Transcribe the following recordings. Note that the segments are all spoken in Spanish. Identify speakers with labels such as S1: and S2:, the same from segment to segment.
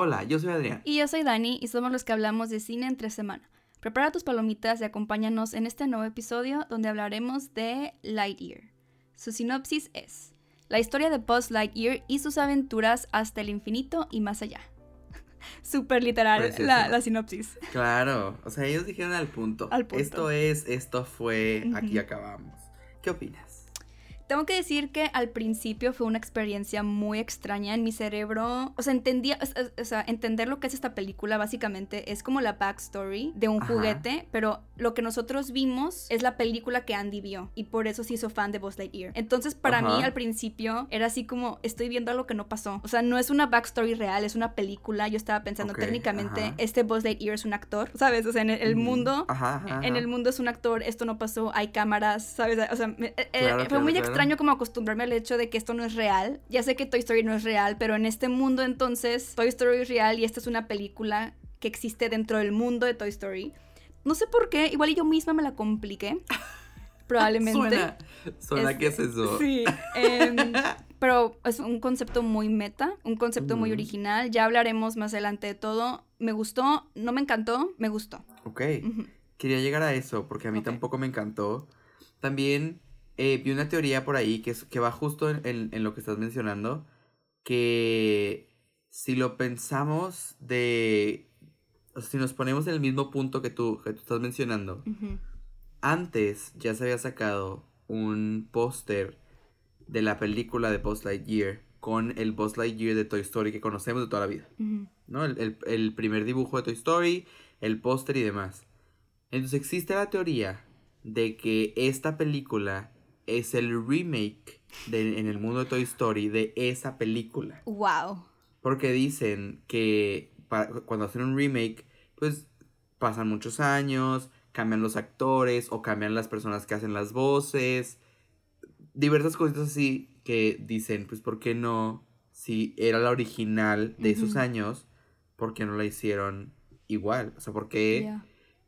S1: Hola, yo soy Adrián.
S2: Y yo soy Dani y somos los que hablamos de cine entre semana. Prepara tus palomitas y acompáñanos en este nuevo episodio donde hablaremos de Lightyear. Su sinopsis es la historia de Buzz Lightyear y sus aventuras hasta el infinito y más allá. Súper literal la, la, sinopsis.
S1: Claro, o sea, ellos dijeron al punto.
S2: Al punto.
S1: Esto es, esto fue, aquí acabamos. ¿Qué opinas?
S2: Tengo que decir que al principio fue una experiencia muy extraña en mi cerebro. O sea, entendía, o sea, entender lo que es esta película básicamente es como la backstory de un juguete, pero lo que nosotros vimos es la película que Andy vio y por eso se hizo fan de Buzz Lightyear. Entonces, para mí al principio era así como estoy viendo algo que no pasó. O sea, no es una backstory real, es una película. Yo estaba pensando técnicamente este Buzz Lightyear es un actor, ¿sabes? O sea, en el, mundo, en el mundo es un actor, esto no pasó, hay cámaras, ¿sabes? O sea, eh, eh, fue muy extraño extraño como acostumbrarme al hecho de que esto no es real. Ya sé que Toy Story no es real, pero en este mundo entonces Toy Story es real y esta es una película que existe dentro del mundo de Toy Story. No sé por qué, igual yo misma me la compliqué. Probablemente.
S1: suena, suena que es eso.
S2: Sí. Em, pero es un concepto muy meta, un concepto muy original. Ya hablaremos más adelante de todo. Me gustó, no me encantó, me gustó.
S1: Ok. Quería llegar a eso porque a mí tampoco me encantó. También eh, vi una teoría por ahí que, que va justo en, lo que estás mencionando, que si lo pensamos de... O sea, si nos ponemos en el mismo punto que tú, que tú estás mencionando, antes ya se había sacado un póster de la película de Buzz Lightyear con el Buzz Lightyear de Toy Story que conocemos de toda la vida. ¿No? El, el, primer dibujo de Toy Story, el póster y demás. Entonces existe la teoría de que esta película es el remake de, en el mundo de Toy Story de esa película.
S2: Wow.
S1: Porque dicen que cuando hacen un remake, pues pasan muchos años, cambian los actores o cambian las personas que hacen las voces. Diversas cositas así que dicen, pues, ¿por qué no? Si era la original de esos años, ¿por qué no la hicieron igual? O sea, ¿por qué?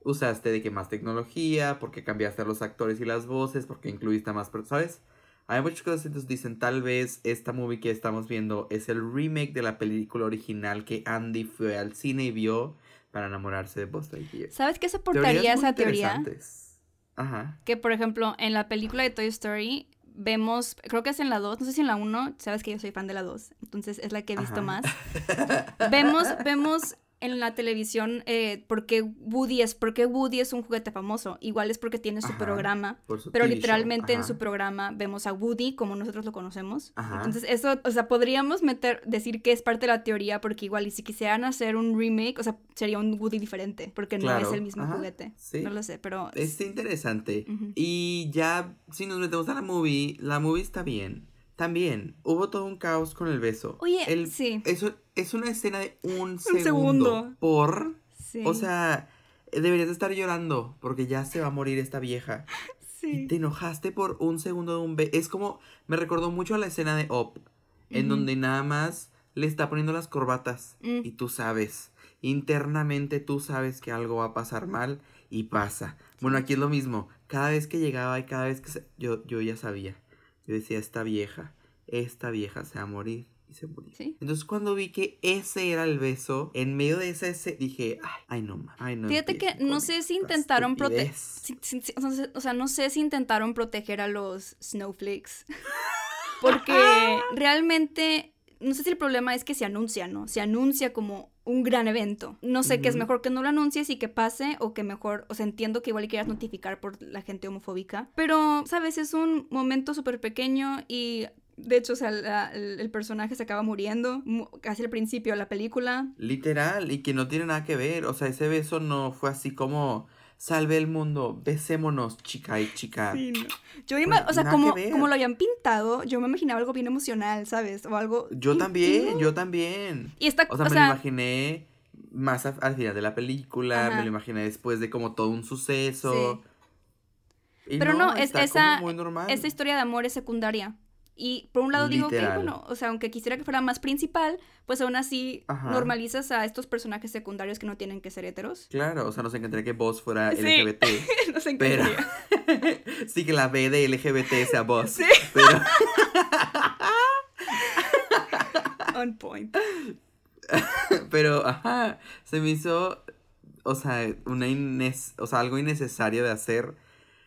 S1: Usaste de que más tecnología, porque cambiaste a los actores y las voces, porque incluiste a más personas, ¿sabes? Hay muchas cosas, entonces dicen, tal vez esta movie que estamos viendo es el remake de la película original que Andy fue al cine y vio para enamorarse de Buzz Lightyear.
S2: ¿Sabes qué soportaría esa teoría?
S1: Ajá.
S2: Que, por ejemplo, en la película de Toy Story vemos, creo que es en la 2, no sé si en la 1, sabes que yo soy fan de la 2, entonces es la que he visto más. vemos, vemos en la televisión eh, porque Woody es porque Woody es un juguete famoso igual es porque tiene su programa pero literalmente en su programa vemos a Woody como nosotros lo conocemos. Entonces eso o sea podríamos meter decir que es parte de la teoría porque igual y si quisieran hacer un remake o sea sería un Woody diferente porque no es el mismo juguete. no lo sé pero
S1: es interesante. Y ya si nos metemos a la movie la movie está bien también hubo todo un caos con el beso.
S2: Oye, sí.
S1: Eso es una escena de un, segundo, Por. Sí. O sea, deberías de estar llorando porque ya se va a morir esta vieja. Sí. Y te enojaste por un segundo de un beso. Es como. Me recordó mucho a la escena de Op. En donde nada más le está poniendo las corbatas. Mm. Y tú sabes. Internamente tú sabes que algo va a pasar mal. Y pasa. Bueno, aquí es lo mismo. Cada vez que llegaba y cada vez que se... yo, yo ya sabía. Yo decía, esta vieja, esta vieja se va a morir. Y se murió. Entonces cuando vi que ese era el beso, en medio de ese, dije, ay, no más. no
S2: Fíjate que no sé si intentaron proteger. o sea, no sé si intentaron proteger a los snowflakes. Porque realmente, no sé si el problema es que se anuncia, ¿no? Se anuncia como un gran evento. No sé qué es mejor que no lo anuncies y que pase o que mejor, o sea, entiendo que igual quieras notificar por la gente homofóbica, pero, sabes, es un momento súper pequeño y de hecho, o sea, el, personaje se acaba muriendo casi al principio de la película.
S1: Literal, y que no tiene nada que ver. O sea, ese beso no fue así como salve el mundo, besémonos, chica y chica. Sí,
S2: Yo o sea, como, como lo habían pintado, yo me imaginaba algo bien emocional, ¿sabes? O algo.
S1: Yo también, yo también. Y esta, o sea, me lo imaginé más al final de la película, me lo imaginé después de como todo un suceso.
S2: Pero no, es, esa, esa historia de amor es secundaria. Y por un lado digo que, bueno, o sea, aunque quisiera que fuera más principal, pues aún así normalizas a estos personajes secundarios que no tienen que ser heteros.
S1: Claro, o sea, nos encantaría que vos fuera LGBT. nos encantaría. Pero... sí, que la B de LGBT sea vos. Sí. Pero...
S2: On point.
S1: pero, ajá, se me hizo, o sea, una ines o sea, algo innecesario de hacer.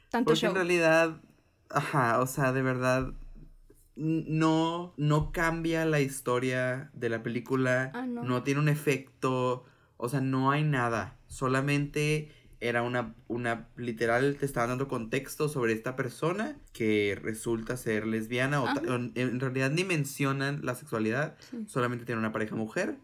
S1: Tanto porque en realidad, ajá, o sea, de verdad, no, no cambia la historia de la película, ah, no. no tiene un efecto, o sea, no hay nada, solamente era una, una, literal, te estaban dando contexto sobre esta persona que resulta ser lesbiana, o, en realidad ni mencionan la sexualidad, solamente tiene una pareja mujer.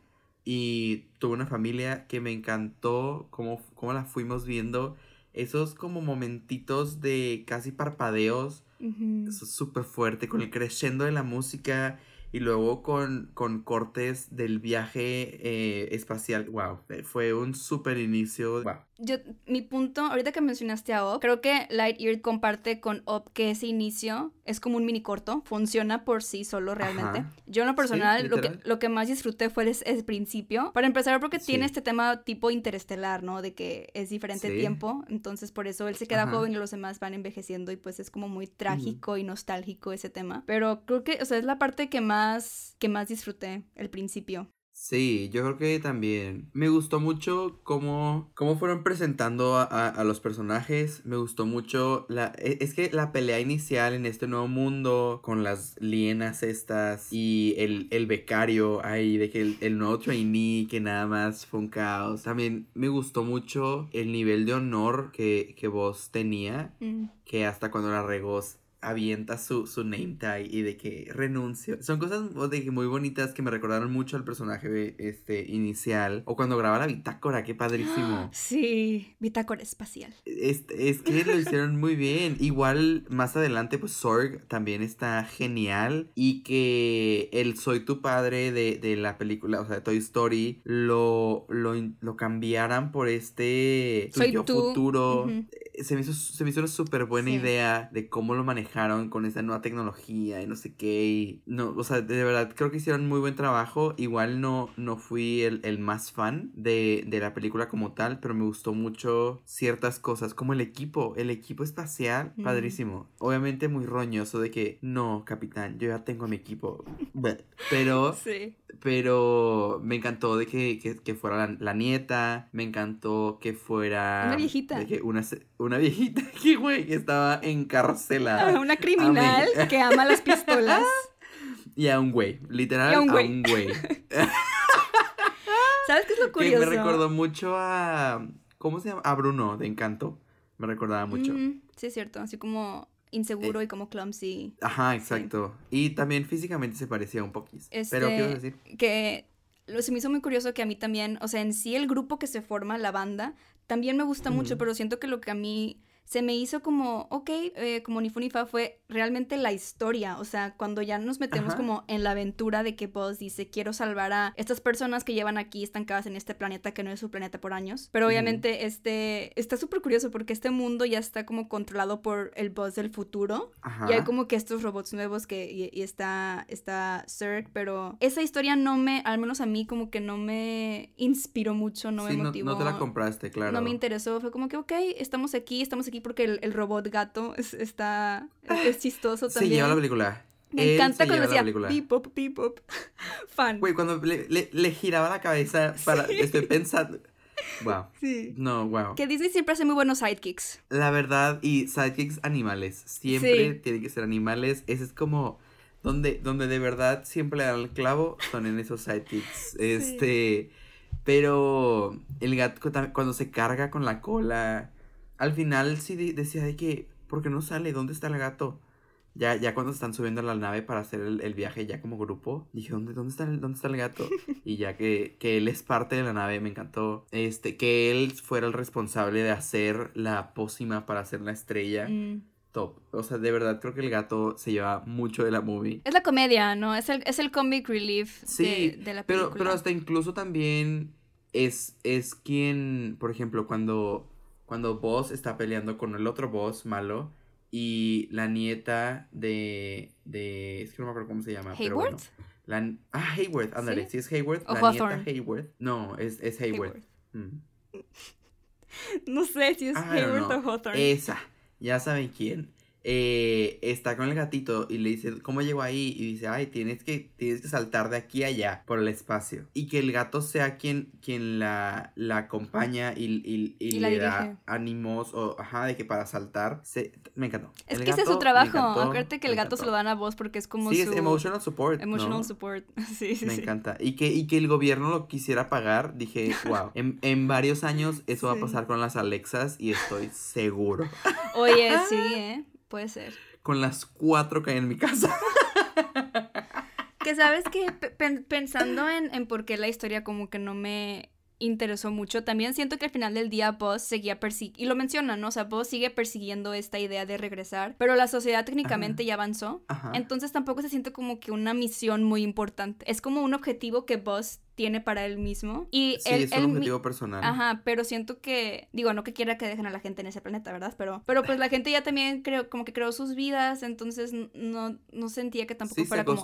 S1: Y tuvo una familia que me encantó, como, como la fuimos viendo, esos como momentitos de casi parpadeos, eso es súper fuerte, con el crescendo de la música y luego con, con cortes del viaje eh, espacial. Wow, fue un súper inicio. Wow.
S2: Yo, mi punto, ahorita que mencionaste a Op, creo que Lightyear comparte con Op que ese inicio es como un mini corto, funciona por sí solo realmente. Yo en lo personal, lo, que, lo que más disfruté fue el, principio. Para empezar, porque tiene este tema tipo interestelar, ¿no? De que es diferente tiempo, entonces por eso él se queda joven y los demás van envejeciendo y pues es como muy trágico y nostálgico ese tema. Pero creo que, o sea, es la parte que más, que más disfruté, el principio.
S1: Sí, yo creo que también. Me gustó mucho cómo, cómo fueron presentando a, los personajes. Me gustó mucho la... E, es que la pelea inicial en este nuevo mundo con las lienas estas y el, el becario ahí de que el, nuevo trainee que nada más fue un caos. También me gustó mucho el nivel de honor que, que vos tenía. Mm. Que hasta cuando la regó avienta su, su name tag y de que renuncio. Son cosas de muy bonitas que me recordaron mucho al personaje este, inicial. O cuando graba la bitácora, qué padrísimo.
S2: Sí, bitácora espacial.
S1: Es, es que lo hicieron muy bien. Igual más adelante, pues Sorg también está genial. Y que el Soy tu padre de, la película, o sea, de Toy Story, lo, lo, lo cambiaran por este Soy yo futuro. Se, me hizo, se me hizo una súper buena idea de cómo lo manejaron con esa nueva tecnología y no sé qué. Y no, o sea, de verdad creo que hicieron muy buen trabajo. Igual no, no fui el, más fan de, la película como tal, pero me gustó mucho ciertas cosas, como el equipo, el equipo espacial, padrísimo. Obviamente muy roñoso de que, no, capitán, yo ya tengo mi equipo. Pero, sí. pero me encantó de que, fuera la, nieta, me encantó que fuera...
S2: Una viejita.
S1: una, una viejita que, güey, estaba encarcelada
S2: una criminal que ama las pistolas.
S1: Y a un güey, literal, a un güey.
S2: ¿Sabes qué es lo curioso?
S1: Que me recordó mucho a. ¿Cómo se llama? A Bruno de Encanto. Me recordaba mucho.
S2: sí, es cierto. Así como inseguro eh, y como clumsy.
S1: Ajá, exacto. Y también físicamente se parecía un poquito. Pero quiero decir.
S2: Que lo, se me hizo muy curioso que a mí también, o sea, en sí el grupo que se forma, la banda, también me gusta mucho, pero siento que lo que a mí se me hizo como, ok, eh, como ni fu ni fa fue realmente la historia, o sea, cuando ya nos metemos como en la aventura de que Buzz dice, quiero salvar a estas personas que llevan aquí estancadas en este planeta que no es su planeta por años, pero obviamente este, está súper curioso porque este mundo ya está como controlado por el Buzz del futuro, y hay como que estos robots nuevos que, y, está, está Zerg, pero esa historia no me, al menos a mí como que no me inspiró mucho, no me motivó.
S1: No, no te la compraste, claro.
S2: No me interesó, fue como que, ok, estamos aquí, estamos aquí porque el, robot gato está es chistoso también.
S1: Sí, lleva la película.
S2: Me encanta cuando decía pop, pop. Fan.
S1: Güey, cuando le, giraba la cabeza para. Estoy pensando. Wow. Sí. No, wow.
S2: Que Disney siempre hace muy buenos sidekicks.
S1: La verdad, y sidekicks animales. Siempre tienen que ser animales. Ese es como. Donde, donde de verdad siempre le dan el clavo son en esos sidekicks. Este. Pero el gato cuando se carga con la cola al final sí decía de que, ¿por qué no sale? ¿Dónde está el gato? Ya, ya cuando están subiendo a la nave para hacer el, viaje ya como grupo, dije, ¿dónde, dónde, está, el, dónde está el gato? Y ya que, que él es parte de la nave, me encantó. Este, que él fuera el responsable de hacer la pócima para hacer la estrella. Mm. Top. O sea, de verdad creo que el gato se lleva mucho de la movie.
S2: Es la comedia, ¿no? Es el, es el comic relief de, de, la película.
S1: Pero, pero hasta incluso también es, es quien, por ejemplo, cuando cuando Boss está peleando con el otro Boss malo y la nieta de, de es que no me acuerdo cómo se llama, pero bueno, la, ah, Hayworth, ándale, ¿Sí? es Hayworth, la nieta Hayworth. No, es, es Hayworth. Mm.
S2: No sé si es Hayworth o Hawthorne.
S1: Esa, ya saben quién. Eh, está con el gatito y le dice, ¿cómo llegó ahí? Y dice, ay, tienes que, tienes que saltar de aquí a allá por el espacio. Y que el gato sea quien, quien la, la acompaña y, le da ánimos o, ajá, de que para saltar, se, me encantó.
S2: Es que ese es su trabajo, acuérdate que el gato se lo dan a vos porque es como
S1: sí, es emotional support.
S2: Emotional support, sí, sí,
S1: Me encanta. Y que, y que el gobierno lo quisiera pagar, dije, wow, en, varios años eso va a pasar con las Alexas y estoy seguro.
S2: Oye, sí, ¿eh? Puede ser.
S1: Con las cuatro que hay en mi casa.
S2: que sabes que pensando en, en por qué la historia como que no me interesó mucho. También siento que al final del día Buzz seguía persiguiendo, y lo menciona, ¿no? O sea, Buzz sigue persiguiendo esta idea de regresar, pero la sociedad técnicamente ya avanzó. Entonces tampoco se siente como que una misión muy importante. Es como un objetivo que Buzz tiene para él mismo. Y
S1: sí, es un objetivo personal.
S2: Ajá, pero siento que, digo, no que quiera que dejen a la gente en ese planeta, ¿verdad? Pero, pero pues la gente ya también creo, como que creó sus vidas, entonces no, no sentía que tampoco fuera como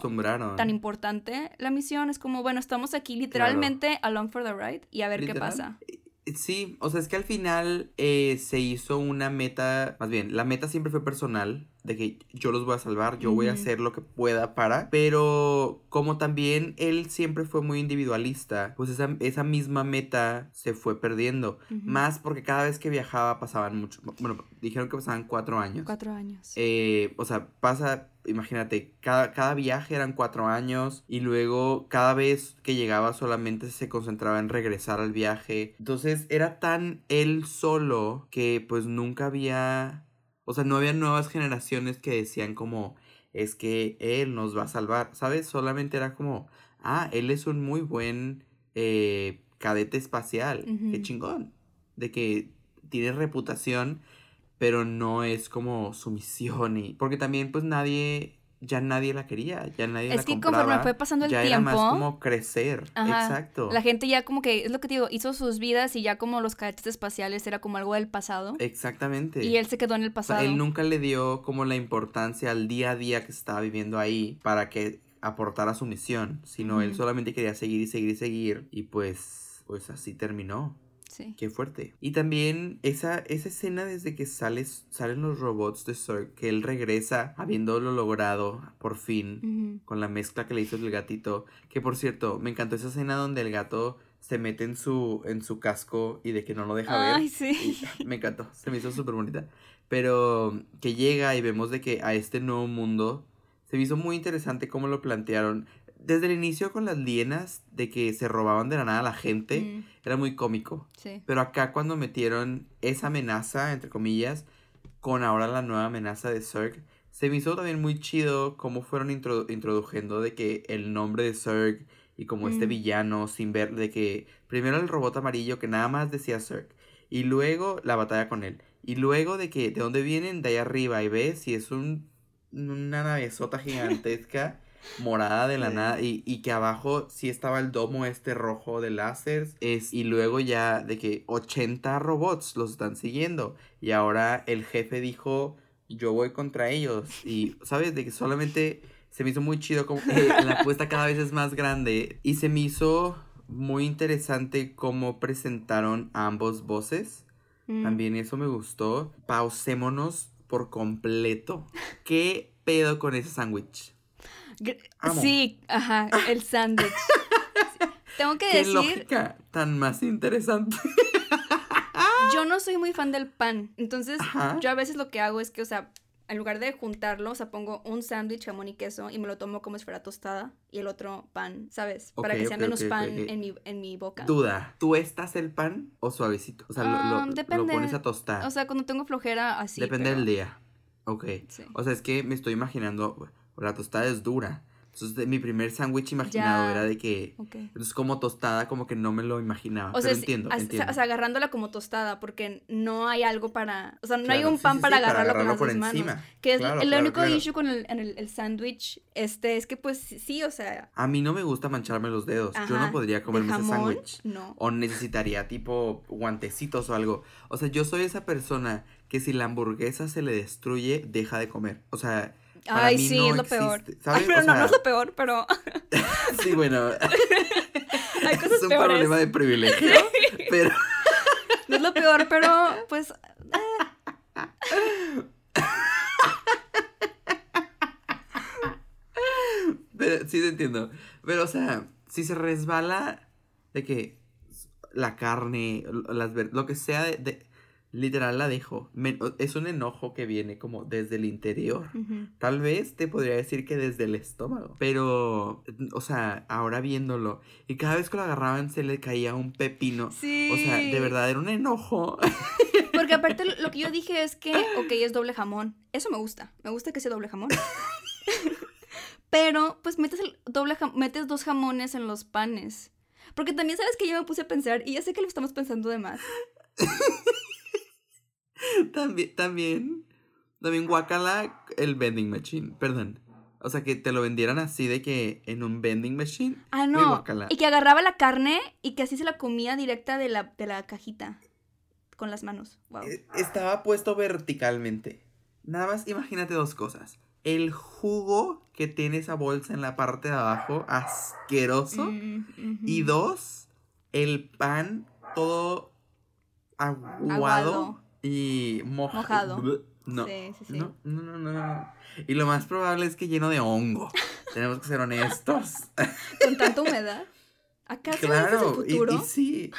S2: tan importante la misión. Es como, bueno, estamos aquí literalmente along for the ride y a ver qué pasa.
S1: Sí, o sea, es que al final eh, se hizo una meta, más bien, la meta siempre fue personal, de que yo los voy a salvar, yo voy a hacer lo que pueda para, pero como también él siempre fue muy individualista, pues esa, esa misma meta se fue perdiendo, más porque cada vez que viajaba pasaban mucho, bueno, dijeron que pasaban cuatro años.
S2: Cuatro años.
S1: Eh, o sea, pasa imagínate, cada, cada viaje eran cuatro años y luego cada vez que llegaba solamente se concentraba en regresar al viaje. Entonces era tan él solo que pues nunca había, o sea, no había nuevas generaciones que decían como, es que él nos va a salvar, ¿sabes? Solamente era como, ah, él es un muy buen eh, cadete espacial, qué chingón, de que tiene reputación pero no es como su misión y porque también pues nadie ya nadie la quería, ya nadie es la que conforme
S2: fue pasando el
S1: ya
S2: tiempo,
S1: era más como crecer, exacto.
S2: La gente ya como que es lo que te digo, hizo sus vidas y ya como los cadetes espaciales era como algo del pasado.
S1: Exactamente.
S2: Y él se quedó en el pasado.
S1: él nunca le dio como la importancia al día a día que estaba viviendo ahí para que aportara su misión, sino él solamente quería seguir y seguir y seguir y pues pues así terminó. Qué fuerte. Y también esa, esa escena desde que sales, salen los robots de Zerg, que él regresa habiéndolo logrado por fin, con la mezcla que le hizo el gatito. Que por cierto, me encantó esa escena donde el gato se mete en su, en su casco y de que no lo deja ver.
S2: Ay, sí.
S1: me encantó, se me hizo súper bonita. Pero que llega y vemos de que a este nuevo mundo se me hizo muy interesante cómo lo plantearon desde el inicio con las lienas de que se robaban de la nada a la gente, era muy cómico.
S2: Sí.
S1: Pero acá cuando metieron esa amenaza, entre comillas, con ahora la nueva amenaza de Zerg, se me hizo también muy chido cómo fueron introduciendo de que el nombre de Zerg y como este mm. villano sin ver, de que primero el robot amarillo que nada más decía Zerg, y luego la batalla con él, y luego de que de dónde vienen, de ahí arriba, y ves si es un, una navezota gigantesca. morada de la nada y, y, que abajo sí estaba el domo este rojo de láseres es, y luego ya de que 80 robots los están siguiendo y ahora el jefe dijo yo voy contra ellos y sabes de que solamente se me hizo muy chido como que la apuesta cada vez es más grande y se me hizo muy interesante cómo presentaron ambos voces. Mm. también eso me gustó. Pausémonos por completo. Qué pedo con ese sándwich
S2: Sí, ajá, el sándwich. Tengo que decir.
S1: lógica tan más interesante.
S2: yo no soy muy fan del pan. Entonces, yo a veces lo que hago es que, o sea, en lugar de juntarlo, o sea, pongo un sándwich, jamón y queso y me lo tomo como si fuera tostada y el otro pan, ¿sabes? Para que sea menos pan en, mi, en mi boca.
S1: Duda, ¿tú estás el pan o suavecito? O sea, lo, lo, pones a tostar.
S2: O sea, cuando tengo flojera, así.
S1: Depende del día. Ok. O sea, es que me estoy imaginando la tostada es dura. Entonces, mi primer sándwich imaginado era de que. Entonces, como tostada, como que no me lo imaginaba. O sea, pero entiendo,
S2: O sea, agarrándola como tostada, porque no hay algo para. O sea, no hay un pan para, agarrarlo con las por encima. Que es el único issue con el, el, sándwich, este, es que pues sí, o sea.
S1: A mí no me gusta mancharme los dedos. Yo no podría comerme ese sándwich.
S2: No.
S1: O necesitaría tipo guantecitos o algo. O sea, yo soy esa persona que si la hamburguesa se le destruye, deja de comer. O sea
S2: Ay, sí, es lo peor. Ay, pero no, no es lo peor, pero.
S1: sí, bueno.
S2: Hay
S1: es un problema de privilegio. pero.
S2: no es lo peor, pero pues. Eh.
S1: Sí te entiendo. Pero, o sea, si se resbala de que la carne, las, lo que sea de, de literal la dejo. es un enojo que viene como desde el interior. Tal vez te podría decir que desde el estómago. Pero, o sea, ahora viéndolo. Y cada vez que lo agarraban se le caía un pepino. Sí. O sea, de verdad era un enojo.
S2: Porque aparte lo que yo dije es que, ok, es doble jamón. Eso me gusta. Me gusta que sea doble jamón. Pero, pues metes el doble metes dos jamones en los panes. Porque también sabes que yo me puse a pensar, y ya sé que lo estamos pensando de más.
S1: también, también, también guacala el vending machine, perdón. O sea, que te lo vendieran así de que en un vending machine.
S2: Ah, no. Y que agarraba la carne y que así se la comía directa de la, de la cajita. Con las manos. Wow. Eh,
S1: estaba puesto verticalmente. Nada más imagínate dos cosas el jugo que tiene esa bolsa en la parte de abajo, asqueroso. Mm, y dos, el pan todo aguado, y mojado. No. Sí, sí, sí. No, no, no, no. Y lo más probable es que lleno de hongo. Tenemos que ser honestos.
S2: Con tanta humedad. ¿Acaso claro, es el futuro?
S1: Y, y sí.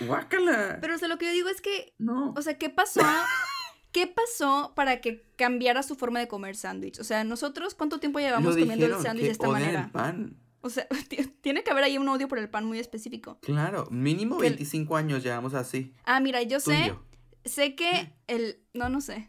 S1: Guácala.
S2: Pero o sea, lo que yo digo es que. No. O sea, ¿qué pasó? ¿Qué pasó para que cambiara su forma de comer sándwich? O sea, nosotros, ¿cuánto tiempo llevamos comiendo el sándwich de esta manera? El pan. O sea, tiene que haber ahí un odio por el pan muy específico.
S1: Claro, mínimo 25 años llevamos así.
S2: Ah, mira, yo sé, sé que el, no, no sé.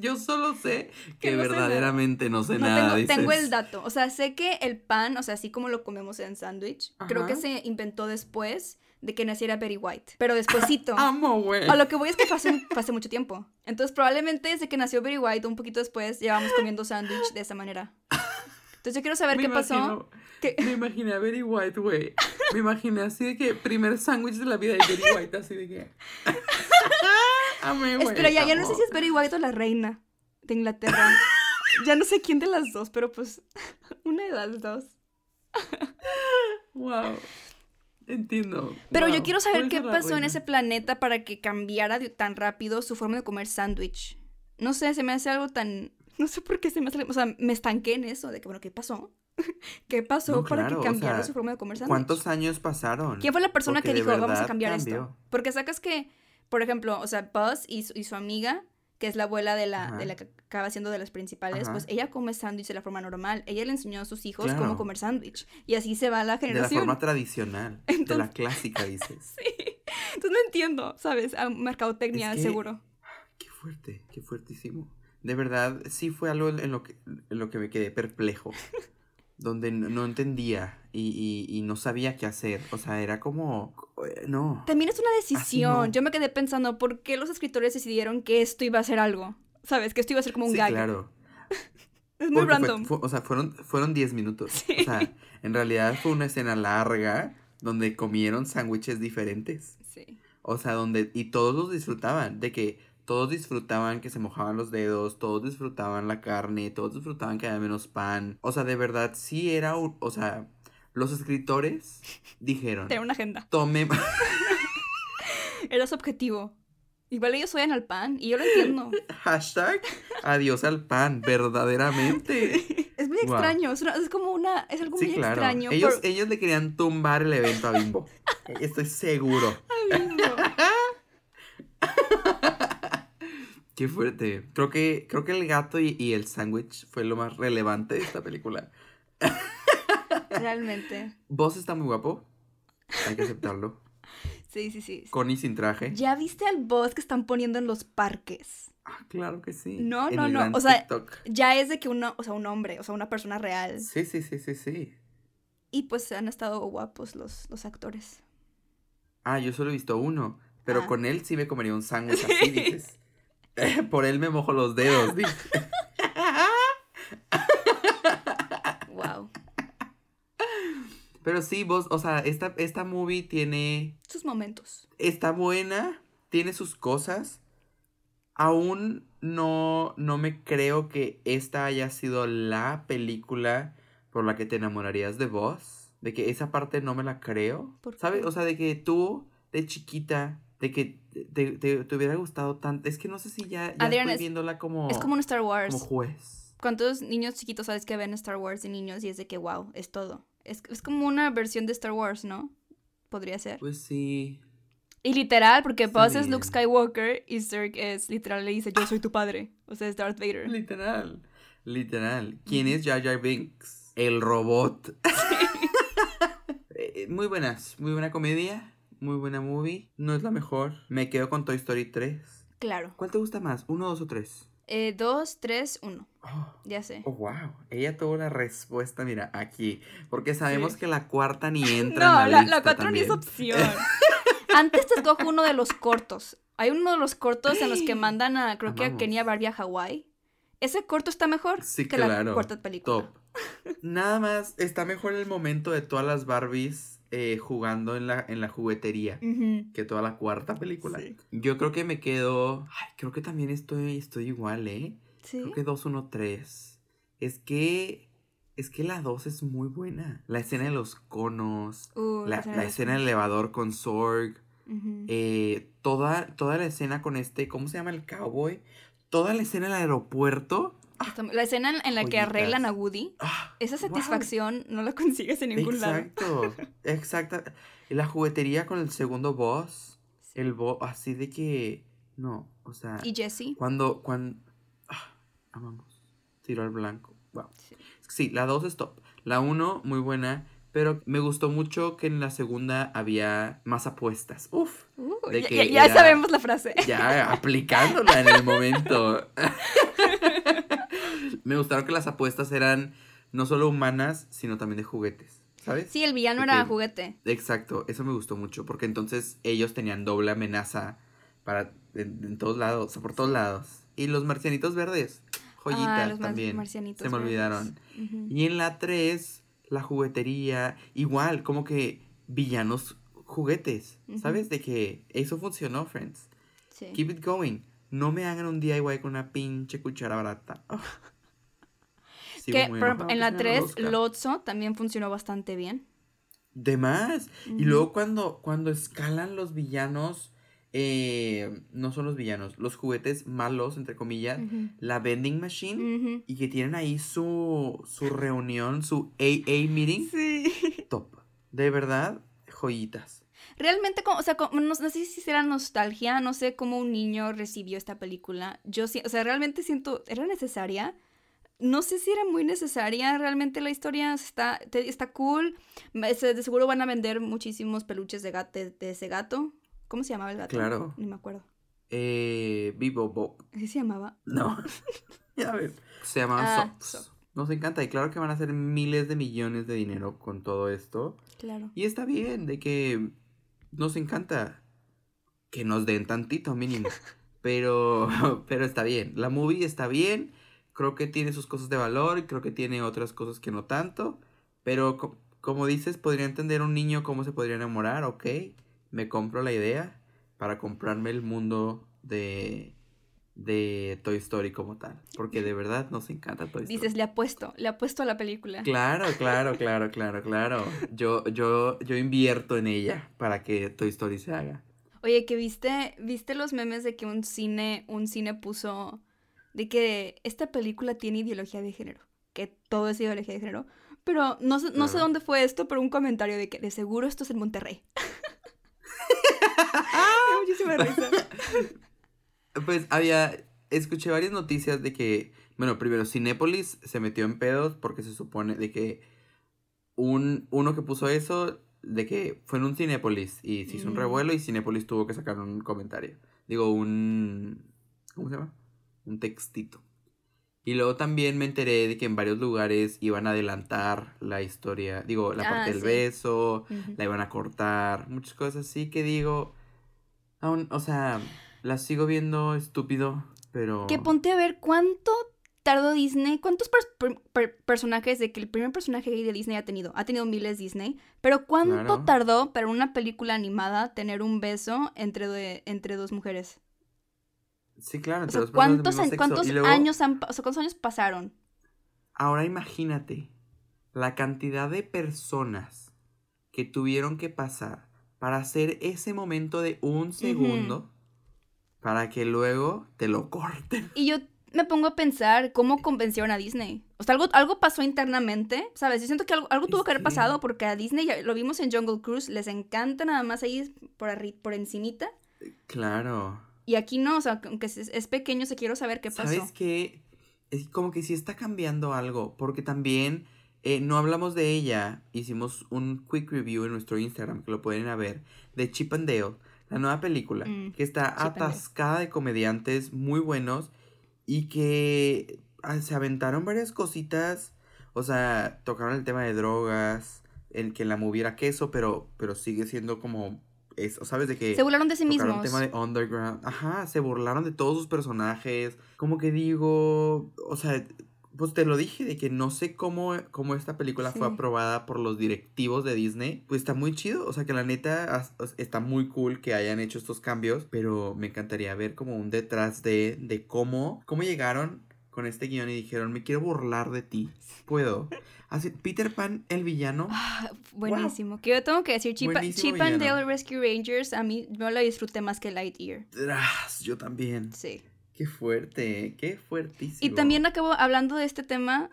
S1: yo solo sé que, verdaderamente no sé nada.
S2: Tengo, tengo, el dato, o sea, sé que el pan, o sea, así como lo comemos en sándwich, creo que se inventó después de que naciera Betty White. Pero despuésito.
S1: Amo, güey.
S2: A lo que voy es que pasó, mucho tiempo. Entonces, probablemente desde que nació Betty White, un poquito después, llevamos comiendo sándwich de esa manera. Entonces, yo quiero saber qué pasó.
S1: Me imaginé a Betty White, güey. Me imaginé así de que primer sándwich de la vida de Betty White, así de que.
S2: Amé, güey. Espera, ya, ya no sé si es Betty White o la reina de Inglaterra. ya no sé quién de las dos, pero pues una de las dos.
S1: wow. Entiendo.
S2: Pero yo quiero saber qué pasó en ese planeta para que cambiara tan rápido su forma de comer sándwich. No sé, se me hace algo tan... No sé por qué se me hace... O sea, me estanqué en eso, de que, bueno, ¿qué pasó? ¿Qué pasó para que cambiara su forma de comer sándwich?
S1: ¿Cuántos años pasaron?
S2: ¿Quién fue la persona que dijo, vamos a cambiar esto? Porque sacas que, por ejemplo, o sea, Buzz y su amiga que es la abuela de la, de la que acaba siendo de las principales, pues ella come sándwich de la forma normal. Ella le enseñó a sus hijos cómo comer sándwich. Y así se va la generación.
S1: De la forma tradicional, de la clásica, dices.
S2: sí. Entonces no entiendo, ¿sabes? A mercadotecnia, seguro.
S1: Qué fuerte, qué fuertísimo. De verdad, sí fue algo en lo que, en lo que me quedé perplejo. donde no entendía y, no sabía qué hacer. O sea, era como, eh, no.
S2: También es una decisión. Yo me quedé pensando, ¿por qué los escritores decidieron que esto iba a ser algo? ¿Sabes? Que esto iba a ser como un sí, claro. es muy random.
S1: o sea, fueron, fueron 10 minutos. O sea, en realidad fue una escena larga donde comieron sándwiches diferentes. Sí. O sea, donde, y todos los disfrutaban, de que todos disfrutaban que se mojaban los dedos, todos disfrutaban la carne, todos disfrutaban que había menos pan. O sea, de verdad sí era un, o sea, los escritores dijeron.
S2: Tenía una agenda.
S1: Tome.
S2: era su objetivo. Igual ellos odian al pan y yo lo entiendo.
S1: Hashtag adiós al pan, verdaderamente.
S2: Es muy extraño, es, como una, es algo muy extraño.
S1: Ellos, ellos le querían tumbar el evento a Bimbo. Estoy seguro. A Bimbo. Qué fuerte. Creo que, creo que el gato y, el sándwich fue lo más relevante de esta película.
S2: Realmente.
S1: Vos está muy guapo. Hay que aceptarlo.
S2: Sí, sí, sí.
S1: Con y sin traje.
S2: ¿Ya viste al boss que están poniendo en los parques?
S1: Ah, claro que sí.
S2: No, no, no. O sea, ya es de que uno, o sea, un hombre, o sea, una persona real.
S1: Sí, sí, sí, sí, sí.
S2: Y pues han estado guapos los, los actores.
S1: Ah, yo solo he visto uno. Pero ah. con él sí me comería un sándwich así, dices. Por él me mojo los dedos.
S2: wow.
S1: Pero sí, vos, o sea, esta, esta movie tiene...
S2: Sus momentos.
S1: Está buena, tiene sus cosas. Aún no, no me creo que esta haya sido la película por la que te enamorarías de vos. De que esa parte no me la creo. ¿Sabes? O sea, de que tú, de chiquita, de que te, te, hubiera gustado tanto. Es que no sé si ya, ya estoy viéndola como.
S2: Es como un Star Wars.
S1: Como juez.
S2: ¿Cuántos niños chiquitos sabes que ven Star Wars de niños y es de que, wow, es todo? Es, es como una versión de Star Wars, ¿no? Podría ser.
S1: Pues sí.
S2: Y literal, porque Buzz es Luke Skywalker y Zerg es literal le dice, yo soy tu padre. O sea, es Darth Vader.
S1: Literal. Literal. ¿Quién es Jar Jar Binks? El robot. Eh, muy buenas. Muy buena comedia. Muy buena movie. No es la mejor. Me quedo con Toy Story 3.
S2: Claro.
S1: ¿Cuál te gusta más? ¿Uno, dos o tres?
S2: Eh, dos, tres, uno. ya sé.
S1: Oh, wow. Ella tuvo la respuesta, mira, aquí. Porque sabemos que la cuarta ni entra en la,
S2: la, la cuatro ni es opción. Antes te escojo uno de los cortos. Hay uno de los cortos en los que mandan a, creo que a Kenia Barbie a Hawái. Ese corto está mejor que la cuarta película. Top.
S1: Nada más está mejor el momento de todas las Barbies eh, jugando en la, en la juguetería que toda la cuarta película. Yo creo que me quedo. Ay, creo que también estoy, estoy igual, ¿eh? Sí. Creo que 2, 1, 3. Es que. Es que la 2 es muy buena. La escena de los conos. Uh, la, escena del elevador con Sorg. Eh, toda, toda la escena con este, ¿cómo se llama el cowboy? Toda la escena en el
S2: La escena en la que arreglan a Woody, ah, esa satisfacción no la consigues en ningún
S1: lado. Exacto, exacto. La juguetería con el segundo boss, el boss, así de que, no, o sea.
S2: ¿Y Jesse?
S1: Cuando, cuando, ah, amamos, tiro al blanco, wow. Sí, sí la 2 es top. La 1, muy buena. Pero me gustó mucho que en la segunda había más apuestas. Uf.
S2: Uh, ya, sabemos la frase.
S1: Ya aplicándola en el momento. me gustaron que las apuestas eran no solo humanas, sino también de juguetes. ¿Sabes?
S2: Sí, el villano era juguete.
S1: Exacto, eso me gustó mucho, porque entonces ellos tenían doble amenaza para en, todos lados, por todos lados. Y los marcianitos verdes, joyitas ah, también. se me olvidaron. Y en la 3 la juguetería, igual, como que villanos juguetes, ¿sabes? De que eso funcionó, friends. Keep it going. No me hagan un DIY con una pinche cuchara barata.
S2: que en la 3, Lotso también funcionó bastante bien.
S1: De más. Y luego cuando, cuando escalan los villanos eh, no son los villanos, los juguetes malos, entre comillas, la vending machine, y que tienen ahí su, su reunión, su AA meeting. Sí. Top. De verdad, joyitas.
S2: Realmente, como, o sea, no, sé si será nostalgia, no sé cómo un niño recibió esta película. Yo sí, o sea, realmente siento, ¿era necesaria? No sé si era muy necesaria, realmente la historia está, está cool. De seguro van a vender muchísimos peluches de, de ese gato. ¿Cómo se llamaba el gato? Claro. Ni me acuerdo.
S1: Eh, Vivo Bob.
S2: ¿Así se llamaba?
S1: No. ya ves. Se llamaban ah, Nos encanta. Y claro que van a hacer miles de millones de dinero con todo esto. Claro. Y está bien, de que nos encanta que nos den tantito mínimo. pero, pero está bien. La movie está bien. Creo que tiene sus cosas de valor y creo que tiene otras cosas que no tanto. Pero como dices, podría entender un niño cómo se podría enamorar, ok me compro la idea para comprarme el mundo de, de Toy Story como tal. Porque de verdad nos encanta Toy Story.
S2: Dices, le apuesto, le apuesto a la película.
S1: Claro, claro, claro, claro, claro. Yo, yo, yo invierto en ella para que Toy Story se haga.
S2: Oye, que viste, viste los memes de que un cine, un cine puso de que esta película tiene ideología de género, que todo es ideología de género. Pero no sé, no sé dónde fue esto, pero un comentario de que de seguro esto es en Monterrey.
S1: muchísima risa. Pues había, escuché varias noticias de que, bueno, primero Cinépolis se metió en pedos porque se supone de que un, uno que puso eso, de que fue en un Cinépolis y se hizo un mm. revuelo y Cinépolis tuvo que sacar un comentario. Digo, un, ¿cómo se llama? Un textito. Y luego también me enteré de que en varios lugares iban a adelantar la historia, digo, la parte ah, del beso, la iban a cortar, muchas cosas así que digo, aún, o sea, la sigo viendo estúpido, pero...
S2: Que ponte a ver cuánto tardó Disney, cuántos personajes de que el primer personaje gay de Disney ha tenido, ha tenido miles Disney, pero cuánto tardó para una película animada tener un beso entre, entre dos mujeres.
S1: Sí, claro.
S2: ¿cuántos, ¿cuántos años han, ¿cuántos años pasaron?
S1: Ahora imagínate la cantidad de personas que tuvieron que pasar para hacer ese momento de un segundo para que luego te lo corten.
S2: Y yo, me pongo a pensar cómo convencieron a Disney. O sea, algo, algo pasó internamente, ¿sabes? Yo siento que algo, algo tuvo que haber pasado porque a Disney, ya lo vimos en Jungle Cruise, les encanta nada más ahí por, por encimita.
S1: Claro.
S2: Y aquí no, o sea, aunque es, pequeño, se quiero saber qué pasó.
S1: ¿Sabes qué? Es como que sí está cambiando algo, porque también eh, no hablamos de ella, hicimos un quick review en nuestro Instagram, que lo pueden ir a ver, de Chip and Dale, la nueva película, mm, que está atascada de comediantes muy buenos y que ah, se aventaron varias cositas, o sea, tocaron el tema de drogas, el que la moviera queso, pero, pero sigue siendo como eso, ¿sabes? De que...
S2: Se burlaron de sí mismos.
S1: el tema de Underground. Ajá, se burlaron de todos sus personajes. Como que digo, o sea, pues te lo dije, de que no sé cómo, cómo esta película fue aprobada por los directivos de Disney. Pues está muy chido, o sea que la neta está muy cool que hayan hecho estos cambios, pero me encantaría ver como un detrás de, de cómo, cómo llegaron con este guion y dijeron, me quiero burlar de ti. Puedo. Así, Peter Pan, el villano.
S2: Ah, buenísimo. Que yo tengo que decir, Chip, Chip and Dale Rescue Rangers, a mí no la disfruté más que Lightyear.
S1: yo también.
S2: Sí.
S1: Qué fuerte, qué fuertísimo.
S2: Y también acabo hablando de este tema,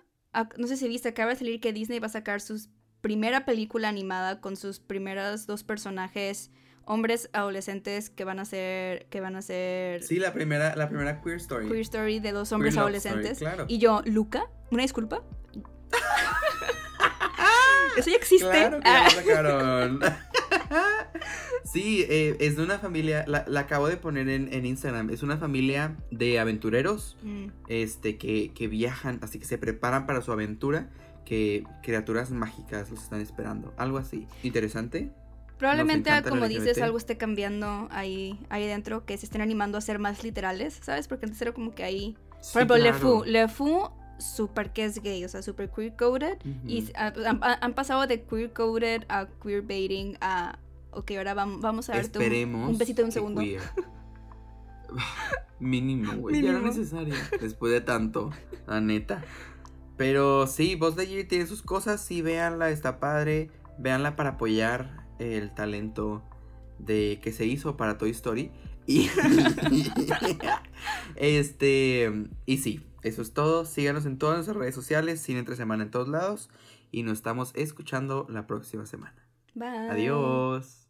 S2: no sé si viste, acaba de salir que Disney va a sacar su primera película animada con sus primeros dos personajes hombres adolescentes que van a ser que van a ser
S1: Sí, la primera la primera queer story.
S2: Queer story de dos hombres adolescentes. Y yo, Luca, una disculpa. Eso ya existe.
S1: Claro que ya sacaron. Sí, eh, es de una familia, la, acabo de poner en, Instagram, es una familia de aventureros mm. este, que, que, viajan, así que se preparan para su aventura, que criaturas mágicas los están esperando, algo así. Interesante.
S2: Probablemente, como dices, algo esté cambiando ahí, ahí dentro, que se estén animando a ser más literales, ¿sabes? Porque antes era como que ahí... Por ejemplo, Le Fou, Le Fou super que es gay, o sea, super queer coded. Y han, han, pasado de queer coded a queer baiting a ok, ahora vamos a darte un, un, besito de un segundo.
S1: Mínimo, güey. Ya era necesario. Después de tanto, la neta. Pero sí, Buzz Lightyear tiene sus cosas. Sí, véanla, está padre. Véanla para apoyar el talento de que se hizo para Toy Story. Y. este. Y sí, eso es todo. Síganos en todas nuestras redes sociales. Cine entre semana en todos lados. Y nos estamos escuchando la próxima semana.
S2: Bye.
S1: Adiós.